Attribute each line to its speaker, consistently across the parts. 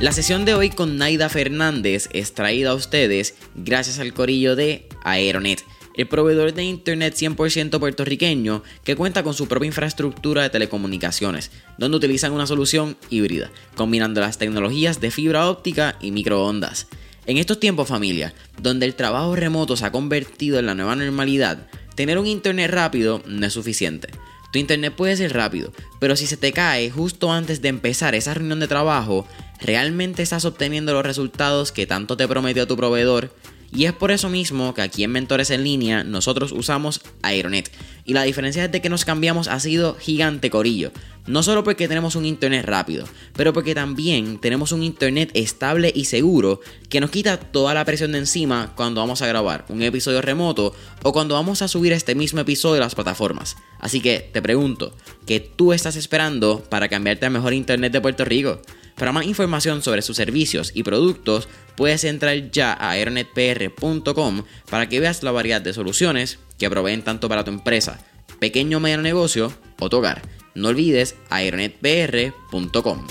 Speaker 1: La sesión de hoy con Naida Fernández es traída a ustedes gracias al corillo de Aeronet, el proveedor de Internet 100% puertorriqueño que cuenta con su propia infraestructura de telecomunicaciones, donde utilizan una solución híbrida, combinando las tecnologías de fibra óptica y microondas. En estos tiempos familia, donde el trabajo remoto se ha convertido en la nueva normalidad, tener un Internet rápido no es suficiente. Tu internet puede ser rápido, pero si se te cae justo antes de empezar esa reunión de trabajo, ¿realmente estás obteniendo los resultados que tanto te prometió tu proveedor? Y es por eso mismo que aquí en Mentores en Línea nosotros usamos Aeronet. Y la diferencia desde que nos cambiamos ha sido gigante corillo. No solo porque tenemos un internet rápido, pero porque también tenemos un internet estable y seguro que nos quita toda la presión de encima cuando vamos a grabar un episodio remoto o cuando vamos a subir este mismo episodio a las plataformas. Así que te pregunto, ¿qué tú estás esperando para cambiarte al mejor internet de Puerto Rico? Para más información sobre sus servicios y productos, puedes entrar ya a aeronetpr.com para que veas la variedad de soluciones que proveen tanto para tu empresa, pequeño o medio negocio o tu hogar. No olvides aeronetpr.com.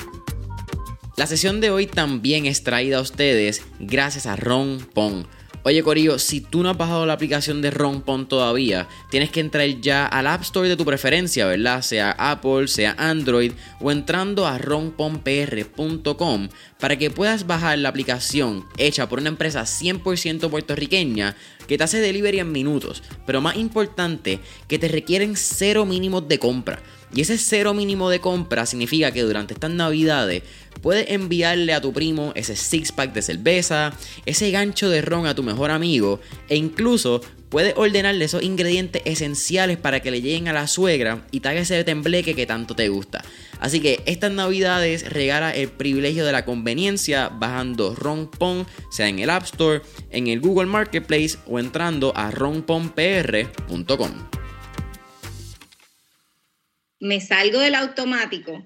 Speaker 1: La sesión de hoy también es traída a ustedes gracias a Ron Pong Oye Corillo, si tú no has bajado la aplicación de Rompon todavía, tienes que entrar ya al App Store de tu preferencia, ¿verdad? Sea Apple, sea Android, o entrando a romponpr.com para que puedas bajar la aplicación hecha por una empresa 100% puertorriqueña que te hace delivery en minutos, pero más importante, que te requieren cero mínimos de compra. Y ese cero mínimo de compra significa que durante estas navidades puedes enviarle a tu primo ese six pack de cerveza, ese gancho de ron a tu mejor amigo e incluso puedes ordenarle esos ingredientes esenciales para que le lleguen a la suegra y te haga ese tembleque que tanto te gusta. Así que estas navidades regala el privilegio de la conveniencia bajando Ronpon, sea en el App Store, en el Google Marketplace o entrando a ronponpr.com
Speaker 2: me salgo del automático,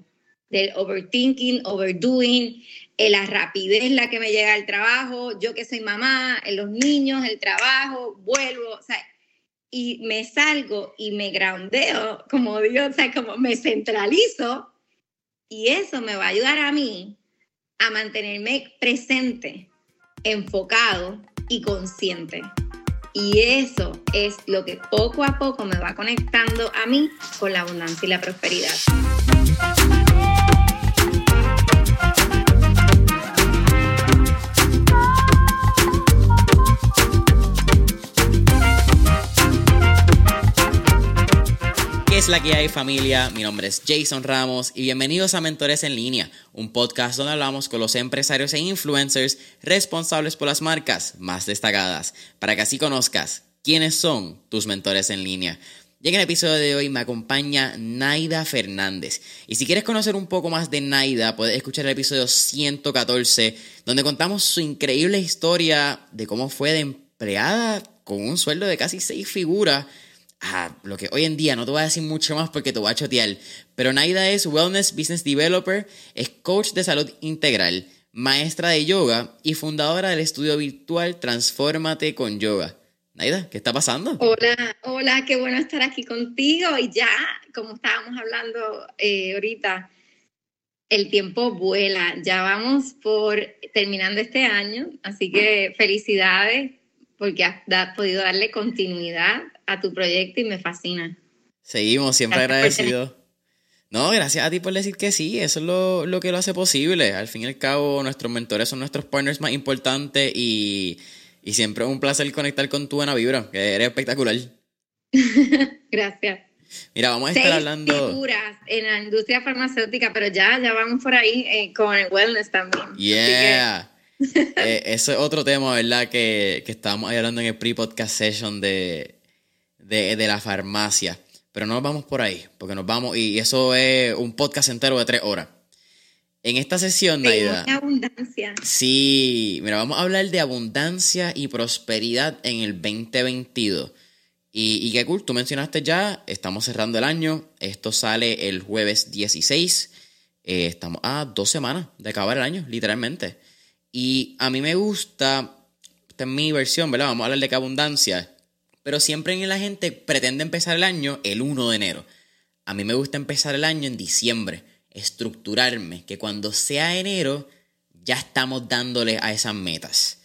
Speaker 2: del overthinking, overdoing, en la rapidez la que me llega al trabajo, yo que soy mamá, en los niños, el trabajo, vuelvo, o sea, y me salgo y me groundeo, como digo, o sea, como me centralizo, y eso me va a ayudar a mí a mantenerme presente, enfocado y consciente. Y eso es lo que poco a poco me va conectando a mí con la abundancia y la prosperidad.
Speaker 1: Es la que hay familia? Mi nombre es Jason Ramos y bienvenidos a Mentores en Línea, un podcast donde hablamos con los empresarios e influencers responsables por las marcas más destacadas, para que así conozcas quiénes son tus mentores en línea. Y en el episodio de hoy me acompaña Naida Fernández. Y si quieres conocer un poco más de Naida, puedes escuchar el episodio 114, donde contamos su increíble historia de cómo fue de empleada con un sueldo de casi seis figuras lo que hoy en día no te voy a decir mucho más porque te voy a chotear, pero Naida es Wellness Business Developer, es coach de salud integral, maestra de yoga y fundadora del estudio virtual Transfórmate con Yoga. Naida, ¿qué está pasando?
Speaker 2: Hola, hola, qué bueno estar aquí contigo y ya, como estábamos hablando eh, ahorita, el tiempo vuela, ya vamos por terminando este año, así que felicidades porque has podido darle continuidad a tu proyecto y me fascina.
Speaker 1: Seguimos, siempre agradecidos. No, gracias a ti por decir que sí, eso es lo, que lo hace posible. Al fin y al cabo, nuestros mentores son nuestros partners más importantes y, siempre es un placer conectar con tu buena vibra, que eres espectacular.
Speaker 2: gracias.
Speaker 1: Mira, vamos a estar hablando.
Speaker 2: Figuras en la industria farmacéutica, pero ya, ya vamos por ahí eh, con el wellness también.
Speaker 1: Yeah. Eh, ese es otro tema, ¿verdad? Que, que estábamos hablando en el pre-podcast session de, de, la farmacia. Pero no nos vamos por ahí, porque nos vamos, y eso es un podcast entero de tres horas. En esta sesión, Naida.
Speaker 2: abundancia.
Speaker 1: Sí, mira, vamos a hablar de abundancia y prosperidad en el 2022. Y, y qué cool, tú mencionaste ya, estamos cerrando el año, esto sale el jueves 16, eh, estamos a dos semanas de acabar el año, literalmente. Y a mí me gusta, esta es mi versión, ¿verdad? Vamos a hablar de qué abundancia, pero siempre la gente pretende empezar el año el 1 de enero. A mí me gusta empezar el año en diciembre, estructurarme, que cuando sea enero ya estamos dándole a esas metas.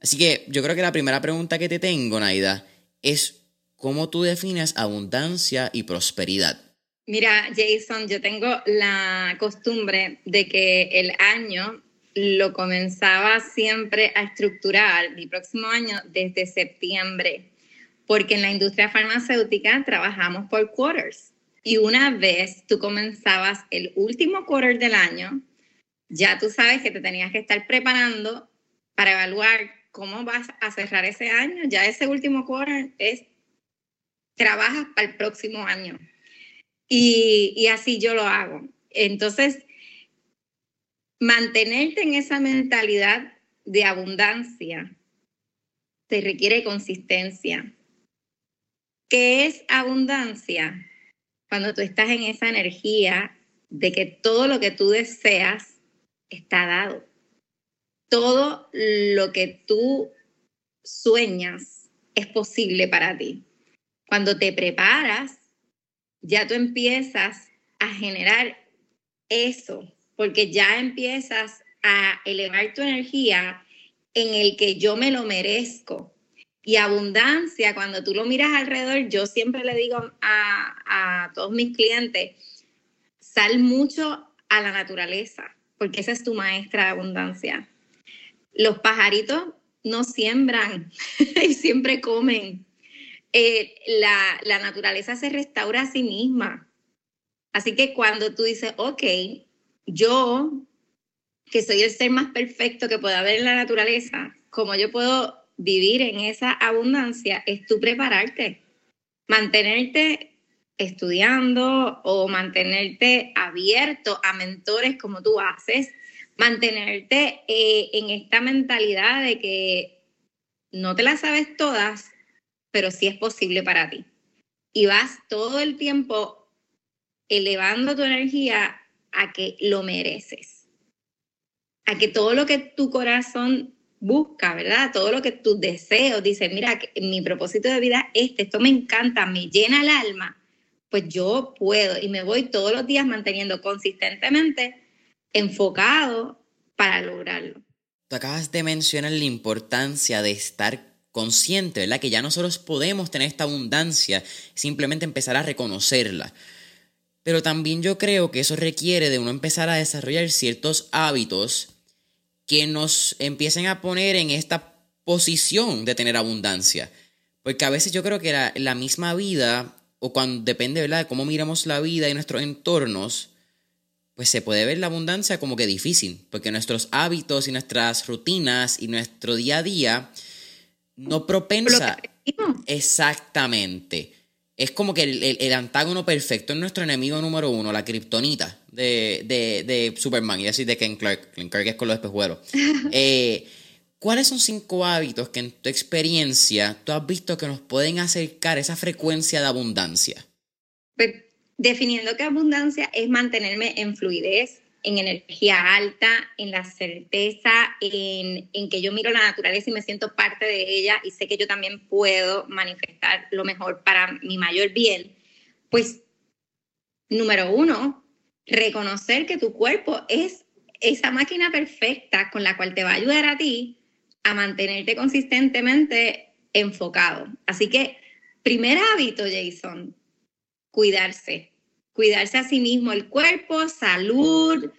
Speaker 1: Así que yo creo que la primera pregunta que te tengo, Naida, es cómo tú defines abundancia y prosperidad.
Speaker 2: Mira, Jason, yo tengo la costumbre de que el año lo comenzaba siempre a estructurar, mi próximo año, desde septiembre, porque en la industria farmacéutica trabajamos por quarters. Y una vez tú comenzabas el último quarter del año, ya tú sabes que te tenías que estar preparando para evaluar cómo vas a cerrar ese año. Ya ese último quarter es, trabajas para el próximo año. Y, y así yo lo hago. Entonces, mantenerte en esa mentalidad de abundancia te requiere consistencia. ¿Qué es abundancia? Cuando tú estás en esa energía de que todo lo que tú deseas está dado. Todo lo que tú sueñas es posible para ti. Cuando te preparas, ya tú empiezas a generar eso, porque ya empiezas a elevar tu energía en el que yo me lo merezco. Y abundancia, cuando tú lo miras alrededor, yo siempre le digo a, a todos mis clientes, sal mucho a la naturaleza, porque esa es tu maestra de abundancia. Los pajaritos no siembran y siempre comen. Eh, la, la naturaleza se restaura a sí misma. Así que cuando tú dices, ok, yo, que soy el ser más perfecto que pueda haber en la naturaleza, como yo puedo vivir en esa abundancia, es tú prepararte, mantenerte estudiando o mantenerte abierto a mentores como tú haces, mantenerte eh, en esta mentalidad de que no te las sabes todas, pero sí es posible para ti. Y vas todo el tiempo elevando tu energía a que lo mereces, a que todo lo que tu corazón busca, ¿verdad? Todo lo que tus deseos, dice, mira, mi propósito de vida es este, esto me encanta, me llena el alma, pues yo puedo y me voy todos los días manteniendo consistentemente enfocado para lograrlo.
Speaker 1: Tú acabas de mencionar la importancia de estar consciente, ¿verdad? Que ya nosotros podemos tener esta abundancia, simplemente empezar a reconocerla. Pero también yo creo que eso requiere de uno empezar a desarrollar ciertos hábitos que nos empiecen a poner en esta posición de tener abundancia. Porque a veces yo creo que la, la misma vida o cuando depende ¿verdad? de cómo miramos la vida y nuestros entornos, pues se puede ver la abundancia como que difícil, porque nuestros hábitos y nuestras rutinas y nuestro día a día no propensa. Exactamente. Es como que el, el, antágono perfecto es nuestro enemigo número uno, la kriptonita de, de, de, Superman y así de Ken Clark. Ken Clark es con los espejuelos. eh, ¿Cuáles son cinco hábitos que en tu experiencia tú has visto que nos pueden acercar esa frecuencia de abundancia?
Speaker 2: Pues, definiendo que abundancia es mantenerme en fluidez, en energía alta, en la certeza, en, en, que yo miro la naturaleza y me siento parte de ella y sé que yo también puedo manifestar lo mejor para mi mayor bien, pues número uno, reconocer que tu cuerpo es esa máquina perfecta con la cual te va a ayudar a ti a mantenerte consistentemente enfocado. Así que, primer hábito, Jason, cuidarse. Cuidarse a sí mismo, el cuerpo, salud,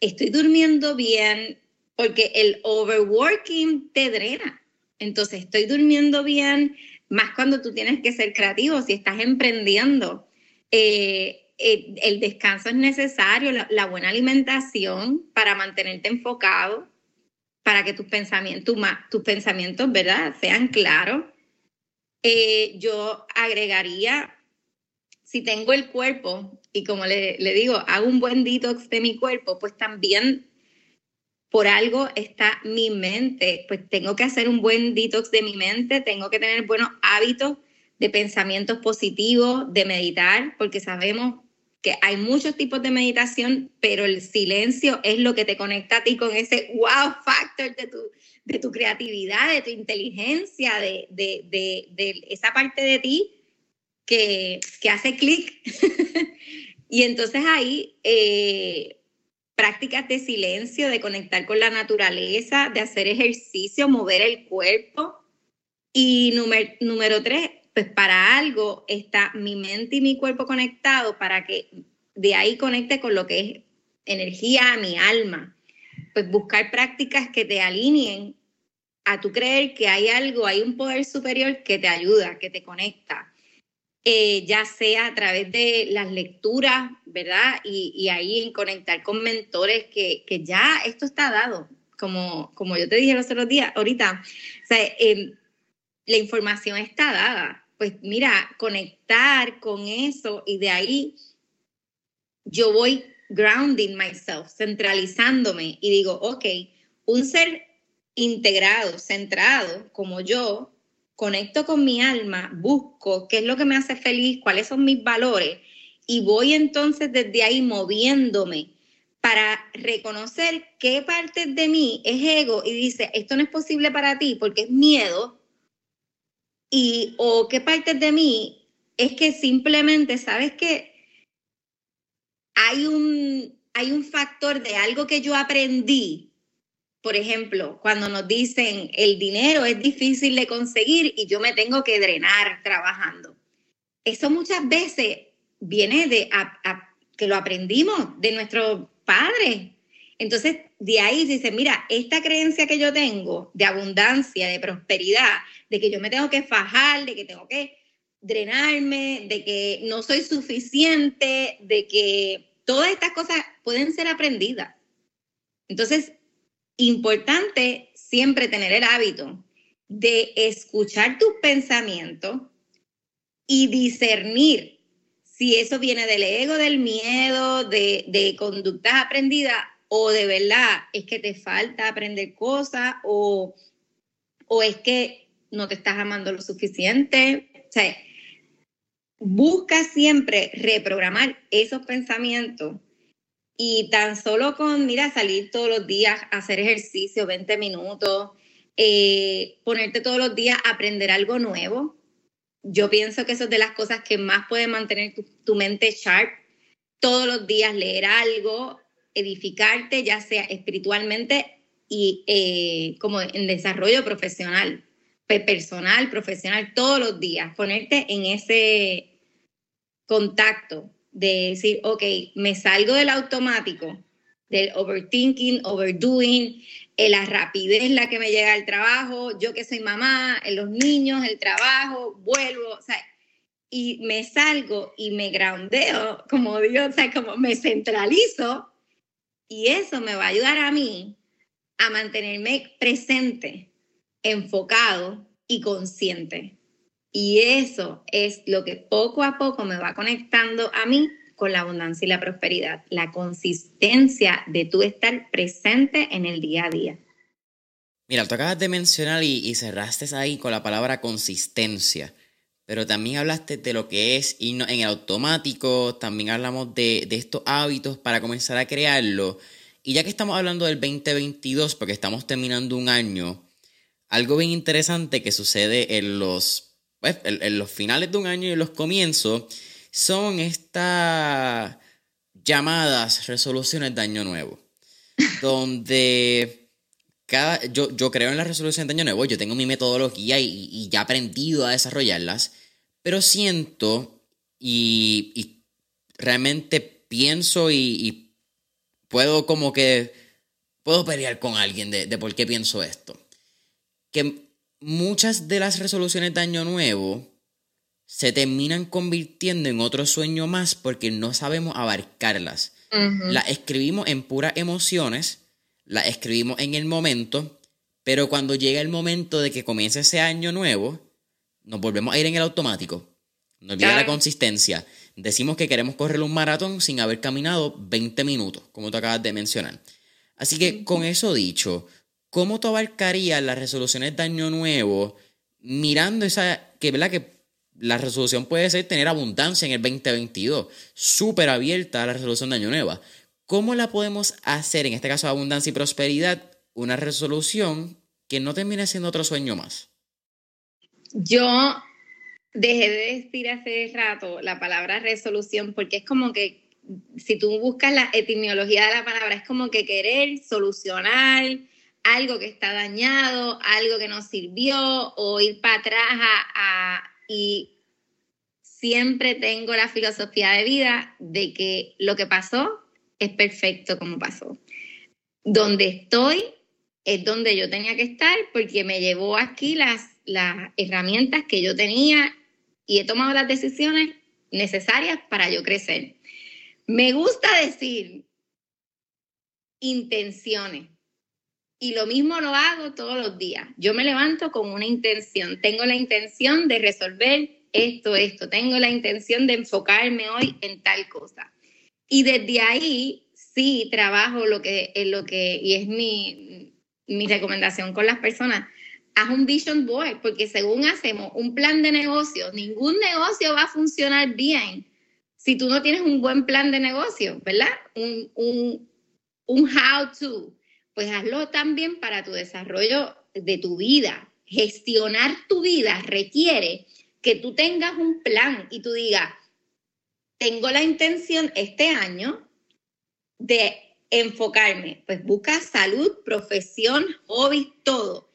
Speaker 2: estoy durmiendo bien, porque el overworking te drena. Entonces, estoy durmiendo bien, más cuando tú tienes que ser creativo, si estás emprendiendo. Eh, eh, el descanso es necesario, la, buena alimentación para mantenerte enfocado, para que tus pensamientos, tus pensamientos, ¿verdad?, sean claros. Eh, yo agregaría, si tengo el cuerpo, y como le, le digo, hago un buen detox de mi cuerpo, pues también por algo está mi mente, pues tengo que hacer un buen detox de mi mente, tengo que tener buenos hábitos de pensamientos positivos, de meditar, porque sabemos que hay muchos tipos de meditación, pero el silencio es lo que te conecta a ti con ese wow factor de tu, de tu creatividad, de tu inteligencia, de, de, de, de esa parte de ti que, que hace clic. y entonces ahí eh, prácticas de silencio, de conectar con la naturaleza, de hacer ejercicio, mover el cuerpo. Y número, número tres, pues para algo está mi mente y mi cuerpo conectados para que de ahí conecte con lo que es energía a mi alma. Pues buscar prácticas que te alineen a tu creer que hay algo, hay un poder superior que te ayuda, que te conecta. Eh, ya sea a través de las lecturas, ¿verdad? Y, ahí en conectar con mentores que, ya esto está dado, como, como yo te dije los otros días, ahorita, em, la información está dada. Pues mira, conectar con eso y de ahí yo voy grounding myself, centralizándome y digo, ok, un ser integrado, centrado como yo, conecto con mi alma, busco qué es lo que me hace feliz, cuáles son mis valores y voy entonces desde ahí moviéndome para reconocer qué parte de mí es ego y dice, esto no es posible para ti porque es miedo, y o qué parte de mí es que simplemente, ¿sabes que Hay un, hay un factor de algo que yo aprendí por ejemplo, cuando nos dicen el dinero es difícil de conseguir y yo me tengo que drenar trabajando. Eso muchas veces viene de que lo aprendimos de nuestros padres. Entonces, de ahí dice, mira, esta creencia que yo tengo de abundancia, de prosperidad, de que yo me tengo que fajar, de que tengo que drenarme, de que no soy suficiente, de que todas estas cosas pueden ser aprendidas. Entonces, importante siempre tener el hábito de escuchar tus pensamientos y discernir si eso viene del ego, del miedo, de, de conductas aprendidas o de verdad es que te falta aprender cosas o, o es que no te estás amando lo suficiente. O sea, busca siempre reprogramar esos pensamientos y tan solo con, mira, salir todos los días hacer ejercicio, 20 minutos, eh, ponerte todos los días a aprender algo nuevo. Yo pienso que eso es de las cosas que más puede mantener tu, mente sharp. Todos los días leer algo, edificarte, ya sea espiritualmente y eh, como en desarrollo profesional, personal, profesional, todos los días, ponerte en ese contacto de decir, ok, me salgo del automático, del overthinking, overdoing, eh, la rapidez la que me llega al trabajo, yo que soy mamá, en los niños, el trabajo, vuelvo, o sea, y me salgo y me groundeo, como digo, o sea, como me centralizo, y eso me va a ayudar a mí a mantenerme presente, enfocado y consciente. Y eso es lo que poco a poco me va conectando a mí con la abundancia y la prosperidad, la consistencia de tú estar presente en el día a día.
Speaker 1: Mira, tú acabas de mencionar y, cerraste ahí con la palabra consistencia, pero también hablaste de lo que es irnos en el automático, también hablamos de, de estos hábitos para comenzar a crearlo. Y ya que estamos hablando del 2022, porque estamos terminando un año, algo bien interesante que sucede en los pues, en, los finales de un año y en los comienzos, son estas llamadas resoluciones de año nuevo. donde cada, yo, yo creo en las resoluciones de año nuevo, yo tengo mi metodología y, ya he aprendido a desarrollarlas, pero siento y, realmente pienso y, puedo como que, puedo pelear con alguien de, de por qué pienso esto. Que muchas de las resoluciones de año nuevo se terminan convirtiendo en otro sueño más porque no sabemos abarcarlas. Las escribimos en puras emociones, las escribimos en el momento, pero cuando llega el momento de que comience ese año nuevo, nos volvemos a ir en el automático. Nos olvida la consistencia. Decimos que queremos correr un maratón sin haber caminado 20 minutos, como tú acabas de mencionar. Así que con eso dicho, ¿cómo tú abarcarías las resoluciones de año nuevo mirando esa, que, ¿verdad? que la resolución puede ser tener abundancia en el 2022, súper abierta a la resolución de año nuevo? ¿Cómo la podemos hacer, en este caso abundancia y prosperidad, una resolución que no termine siendo otro sueño más?
Speaker 2: Yo dejé de decir hace rato la palabra resolución porque es como que si tú buscas la etimología de la palabra, es como que querer solucionar algo que está dañado, algo que no sirvió, o ir para atrás y siempre tengo la filosofía de vida de que lo que pasó es perfecto como pasó. Donde estoy es donde yo tenía que estar porque me llevó aquí las, las herramientas que yo tenía y he tomado las decisiones necesarias para yo crecer. Me gusta decir intenciones. Y lo mismo lo hago todos los días. Yo me levanto con una intención. Tengo la intención de resolver esto, esto. Tengo la intención de enfocarme hoy en tal cosa. Y desde ahí sí trabajo lo que, en lo que, y es mi, mi recomendación con las personas, haz un vision board, porque según hacemos un plan de negocio, ningún negocio va a funcionar bien si tú no tienes un buen plan de negocio, ¿verdad? Un, un, un how to, pues hazlo también para tu desarrollo de tu vida. Gestionar tu vida requiere que tú tengas un plan y tú digas, tengo la intención este año de enfocarme, pues busca salud, profesión, hobby, todo.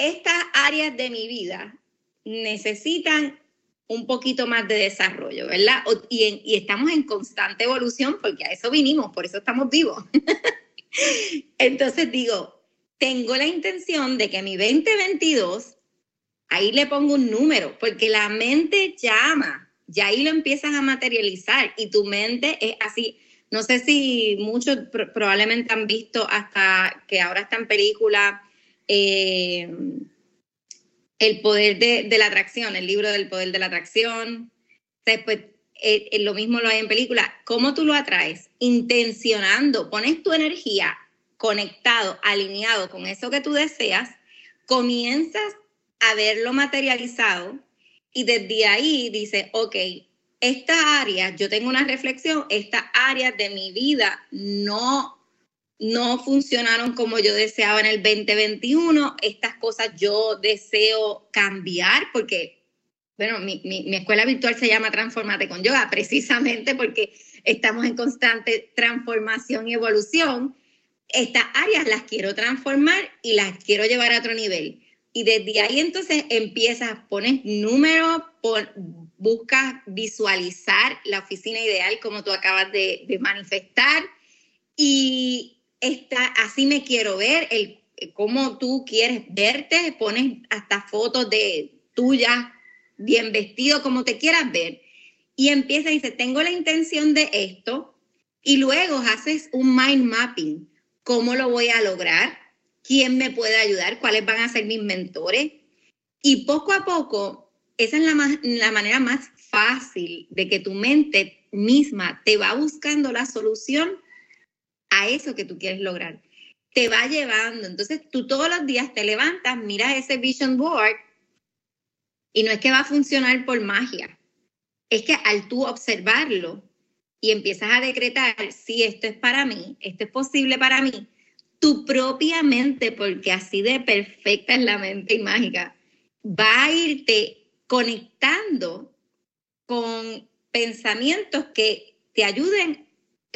Speaker 2: Estas áreas de mi vida necesitan un poquito más de desarrollo, ¿verdad? Y, estamos en constante evolución porque a eso vinimos, por eso estamos vivos. Entonces digo, tengo la intención de que mi 2022, ahí le pongo un número, porque la mente llama, ya ahí lo empiezas a materializar y tu mente es así. No sé si muchos probablemente han visto hasta que ahora está en película. Eh, el poder de, la atracción, el libro del poder de la atracción. Después, eh, eh, lo mismo lo hay en película. ¿Cómo tú lo atraes? Intencionando, pones tu energía conectado, alineado con eso que tú deseas, comienzas a verlo materializado y desde ahí dices, ok, esta área, yo tengo una reflexión, estas áreas de mi vida no no funcionaron como yo deseaba en el 2021. Estas cosas yo deseo cambiar porque, bueno, mi, escuela virtual se llama Transformate con Yoga, precisamente porque estamos en constante transformación y evolución. Estas áreas las quiero transformar y las quiero llevar a otro nivel. Y desde ahí entonces empiezas, pones números, buscas visualizar la oficina ideal como tú acabas de, manifestar está, así me quiero ver, el, cómo tú quieres verte, pones hasta fotos de tuyas, bien vestido, como te quieras ver. Y empieza y dice, tengo la intención de esto, y luego haces un mind mapping. ¿Cómo lo voy a lograr? ¿Quién me puede ayudar? ¿Cuáles van a ser mis mentores? Y poco a poco, esa es la, la manera más fácil de que tu mente misma te va buscando la solución a eso que tú quieres lograr. Te va llevando. Entonces tú todos los días te levantas, miras ese vision board y no es que va a funcionar por magia. Es que al tú observarlo y empiezas a decretar, si esto es para mí, esto es posible para mí, tu propia mente, porque así de perfecta es la mente y mágica, va a irte conectando con pensamientos que te ayuden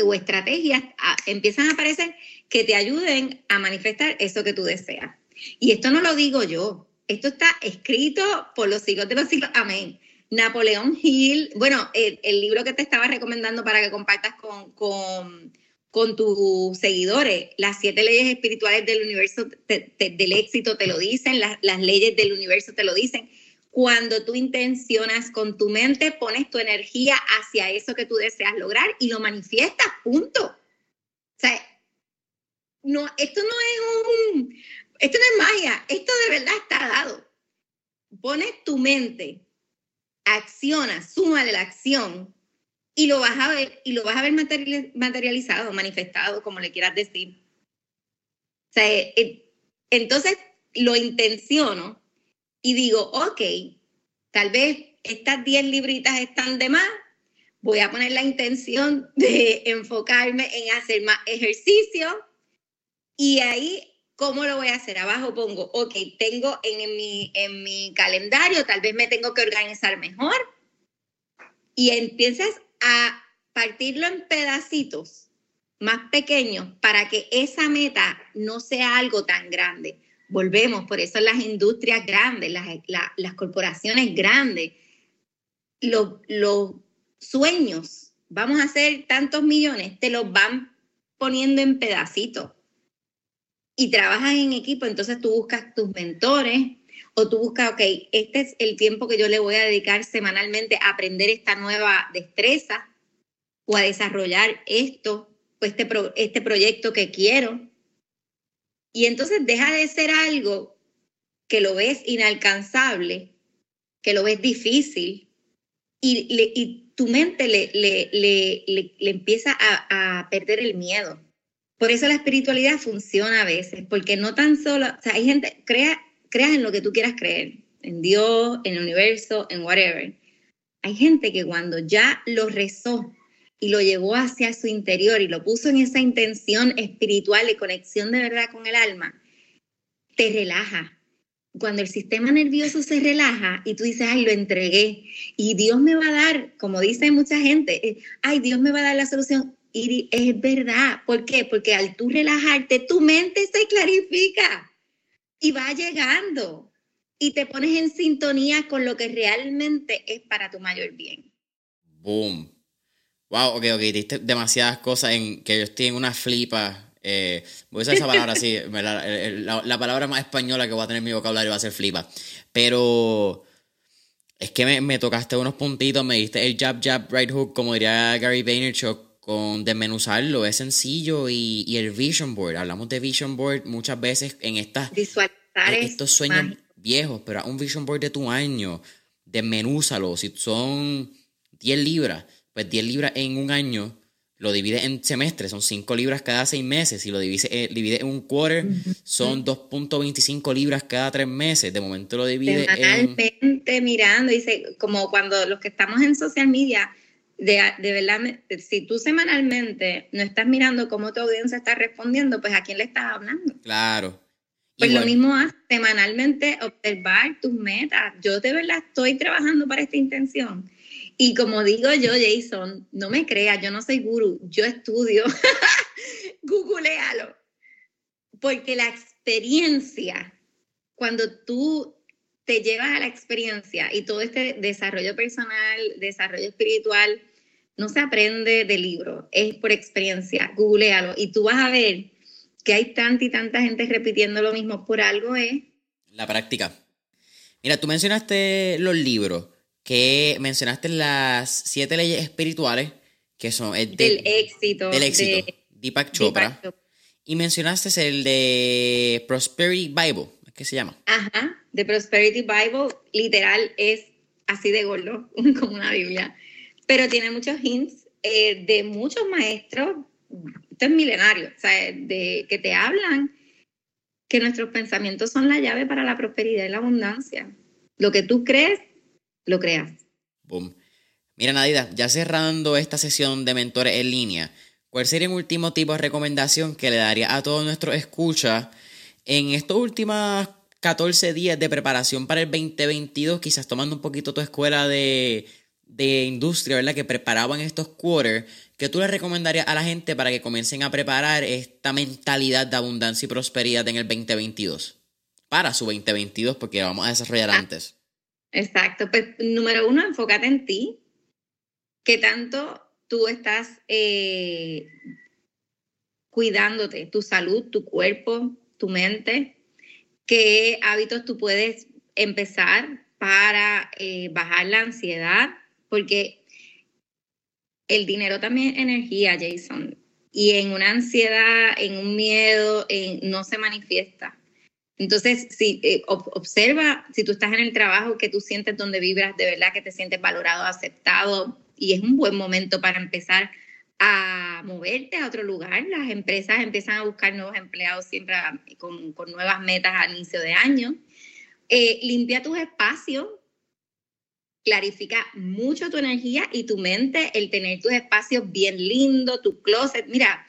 Speaker 2: o estrategias empiezan a aparecer que te ayuden a manifestar eso que tú deseas. Y esto no lo digo yo, esto está escrito por los siglos de los siglos. Amén. Napoleón Hill, bueno, el, libro que te estaba recomendando para que compartas con, con, con tus seguidores, las siete leyes espirituales del universo del éxito te lo dicen, las, las leyes del universo te lo dicen cuando tú intencionas con tu mente, pones tu energía hacia eso que tú deseas lograr y lo manifiestas, punto. O sea, no, esto no es un, esto no es magia, esto de verdad está dado. Pones tu mente, acciona, suma de la acción y lo vas a ver, y lo vas a ver materializado, manifestado, como le quieras decir. O sea, eh, entonces lo intenciono y digo, ok, tal vez estas 10 libritas están de más, voy a poner la intención de enfocarme en hacer más ejercicio y ahí, ¿cómo lo voy a hacer? Abajo pongo, ok, tengo en mi, en mi calendario, tal vez me tengo que organizar mejor y empiezas a partirlo en pedacitos más pequeños para que esa meta no sea algo tan grande. Volvemos, por eso las industrias grandes, las, corporaciones grandes, los, los sueños, vamos a hacer tantos millones, te los van poniendo en pedacitos y trabajas en equipo, entonces tú buscas tus mentores o tú buscas, ok, este es el tiempo que yo le voy a dedicar semanalmente a aprender esta nueva destreza o a desarrollar esto o este, este proyecto que quiero. Y entonces deja de ser algo que lo ves inalcanzable, que lo ves difícil y, tu mente le, le, le, empieza a, perder el miedo. Por eso la espiritualidad funciona a veces, porque no tan solo, o sea, hay gente, crea, creas en lo que tú quieras creer, en Dios, en el universo, en whatever. Hay gente que cuando ya lo rezó y lo llevó hacia su interior y lo puso en esa intención espiritual de conexión de verdad con el alma, te relaja. Cuando el sistema nervioso se relaja y tú dices, ay, lo entregué, y Dios me va a dar, como dice mucha gente, eh, ay, Dios me va a dar la solución, y es verdad. ¿Por qué? Porque al tú relajarte, tu mente se clarifica y va llegando y te pones en sintonía con lo que realmente es para tu mayor bien.
Speaker 1: Boom. Wow, ok, ok, diste demasiadas cosas en que yo estoy en una flipa. Eh, voy a usar esa palabra así, la, la, palabra más española que voy a tener en mi vocabulario va a ser flipa. Pero es que me, me tocaste unos puntitos, me diste el jab, jab, right hook, como diría Gary Vaynerchuk, con desmenuzarlo, es sencillo y, y, el vision board, hablamos de vision board muchas veces en estas estos sueños viejos, pero un vision board de tu año, desmenúzalo, si son 10 libras, pues 10 libras en un año lo divides en semestres, son 5 libras cada 6 meses, si lo divides, eh, en un quarter, son 2.25 libras cada 3 meses, de momento lo divides
Speaker 2: Semanalmente mirando, dice, como cuando los que estamos en social media, de, de, verdad, si tú semanalmente no estás mirando cómo tu audiencia está respondiendo, pues a quién le estás hablando.
Speaker 1: Claro.
Speaker 2: Pues lo mismo haz semanalmente observar tus metas. Yo de verdad estoy trabajando para esta intención. Y como digo yo, Jason, no me creas, yo no soy guru, yo estudio. Googlealo. Porque la experiencia, cuando tú te llevas a la experiencia y todo este desarrollo personal, desarrollo espiritual, no se aprende de libro, es por experiencia. Googlealo y tú vas a ver que hay tanta y tanta gente repitiendo lo mismo por algo es.
Speaker 1: La práctica. Mira, tú mencionaste los libros, que mencionaste las siete leyes espirituales, que son
Speaker 2: el del éxito.
Speaker 1: Del éxito. De Deepak Chopra. Y mencionaste el de Prosperity Bible, ¿qué se llama?
Speaker 2: Ajá. The Prosperity Bible literal es así de gordo, como una Biblia, pero tiene muchos hints eh, de muchos maestros, esto es milenario, o sea, de, que te hablan que nuestros pensamientos son la llave para la prosperidad y la abundancia. Lo que tú crees, lo creas.
Speaker 1: Boom. Mira, Nadida, ya cerrando esta sesión de mentores en línea, ¿cuál sería un último tipo de recomendación que le daría a todos nuestros escuchas en estas últimas 14 días de preparación para el 2022, quizás tomando un poquito tu escuela de, industria, ¿verdad? Que preparaban estos quarters, que tú le recomendarías a la gente para que comiencen a preparar esta mentalidad de abundancia y prosperidad en el 2022? Para su 2022, porque vamos a desarrollar ah, antes.
Speaker 2: Exacto. Pues número uno, enfócate en ti. Que tanto tú estás eh, cuidándote, tu salud, tu cuerpo, tu mente qué hábitos tú puedes empezar para eh, bajar la ansiedad, porque el dinero también es energía, Jason, y en una ansiedad, en un miedo, no se manifiesta. Entonces, si eh, observa, si tú estás en el trabajo que tú sientes donde vibras, de verdad que te sientes valorado, aceptado, y es un buen momento para empezar a moverte a otro lugar. Las empresas empiezan a buscar nuevos empleados siempre con, con nuevas metas al inicio de año. Eh, limpia tus espacios, clarifica mucho tu energía y tu mente, el tener tus espacios bien lindos, tu closet. Mira,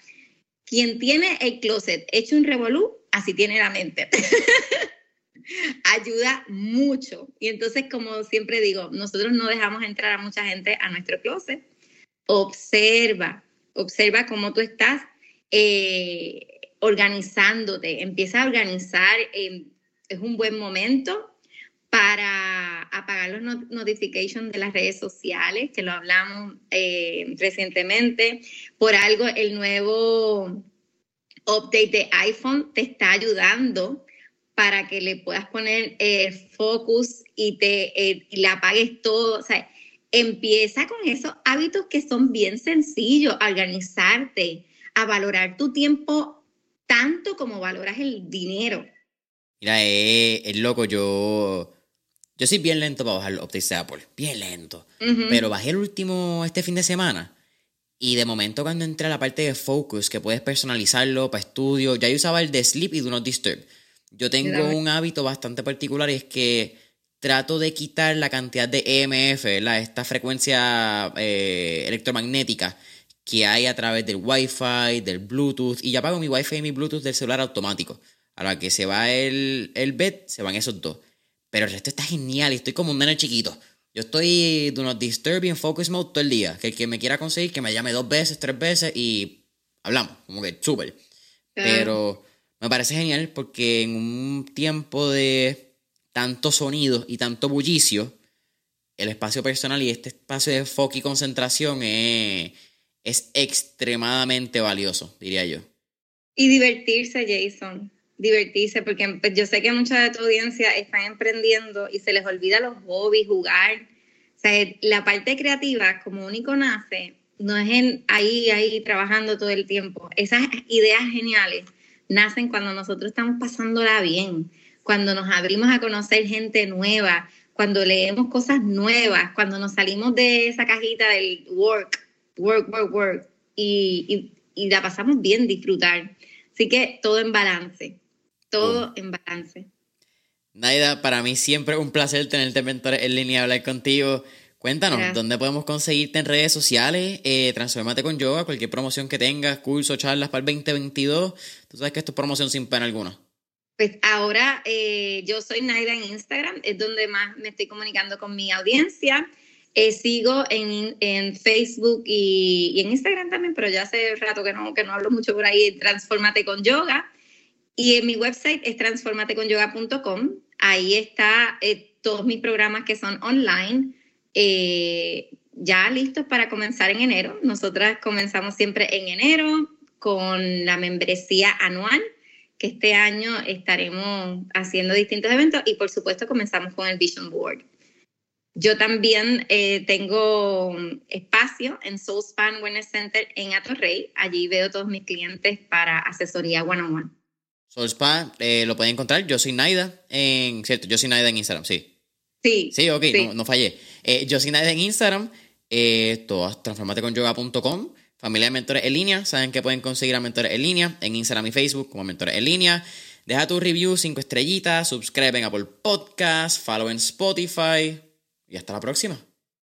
Speaker 2: quien tiene el closet hecho un revolú, así tiene la mente. Ayuda mucho. Y entonces, como siempre digo, nosotros no dejamos entrar a mucha gente a nuestro closet observa, observa cómo tú estás eh, organizándote, empieza a organizar, eh, es un buen momento para apagar los notifications de las redes sociales, que lo hablamos eh, recientemente. Por algo, el nuevo update de iPhone te está ayudando para que le puedas poner el focus y te eh, le apagues todo. O sea, empieza con esos hábitos que son bien sencillos, a organizarte, a valorar tu tiempo tanto como valoras el dinero.
Speaker 1: Mira, es loco, yo yo soy bien lento para bajar los updates de Apple, bien lento. Pero bajé el último este fin de semana. Y de momento cuando entré a la parte de Focus, que puedes personalizarlo para estudio, ya yo usaba el de Sleep y Do Not Disturb. Yo tengo un hábito bastante particular y es que trato de quitar la cantidad de EMF, esta frecuencia eh, electromagnética que hay a través del Wi-Fi, del Bluetooth, y ya apago mi Wi-Fi y mi Bluetooth del celular automático. A la que se va el, el bed, se van esos dos. Pero el resto está genial y estoy como un nene chiquito. Yo estoy de unos disturbing focus mode todo el día. Que el que me quiera conseguir, que me llame dos veces, tres veces y hablamos. Como que súper. Pero me parece genial porque en un tiempo de tanto sonido y tanto bullicio, el espacio personal y este espacio de foco y concentración es, es extremadamente valioso, diría yo.
Speaker 2: Y divertirse, Jason divertirse, porque pues, yo sé que mucha de tu audiencia están emprendiendo y se les olvida los hobbies, jugar. O sea, la parte creativa, como único nace, no es en ahí, ahí trabajando todo el tiempo. Esas ideas geniales nacen cuando nosotros estamos pasándola bien, cuando nos abrimos a conocer gente nueva, cuando leemos cosas nuevas, cuando nos salimos de esa cajita del work, work, work, work, y, y, y la pasamos bien, disfrutar. Así que todo en balance todo en balance.
Speaker 1: Naida, para mí siempre un placer tenerte en línea y hablar contigo. Cuéntanos, ¿dónde podemos conseguirte en redes sociales? Eh, Transformate con Yoga, cualquier promoción que tengas, curso, charlas para el 2022. Tú sabes que esto es promoción sin pena alguna.
Speaker 2: Pues ahora eh, yo soy Naida en Instagram, es donde más me estoy comunicando con mi audiencia. Eh, sigo en, en Facebook y, y, en Instagram también, pero ya hace rato que no, que no hablo mucho por ahí, Transformate con Yoga. Y en mi website es transformateconyoga.com. Ahí está eh, todos mis programas que son online, eh, ya listos para comenzar en enero. Nosotras comenzamos siempre en enero con la membresía anual, que este año estaremos haciendo distintos eventos y por supuesto comenzamos con el Vision Board. Yo también eh, tengo espacio en Soul Span Wellness Center en Atorrey. Allí veo todos mis clientes para asesoría one on one.
Speaker 1: Soul Spa eh, lo pueden encontrar. Yo soy Naida en. Cierto, yo soy Naida en Instagram, sí.
Speaker 2: Sí.
Speaker 1: Sí, ok, No, fallé. Eh, yo soy Naida en Instagram. Eh, todas transformateconyoga.com. Familia de mentores en línea. Saben que pueden conseguir a mentores en línea en Instagram y Facebook como mentores en línea. Deja tu review, cinco estrellitas, subscribe en Apple Podcast, follow en Spotify. Y hasta la próxima.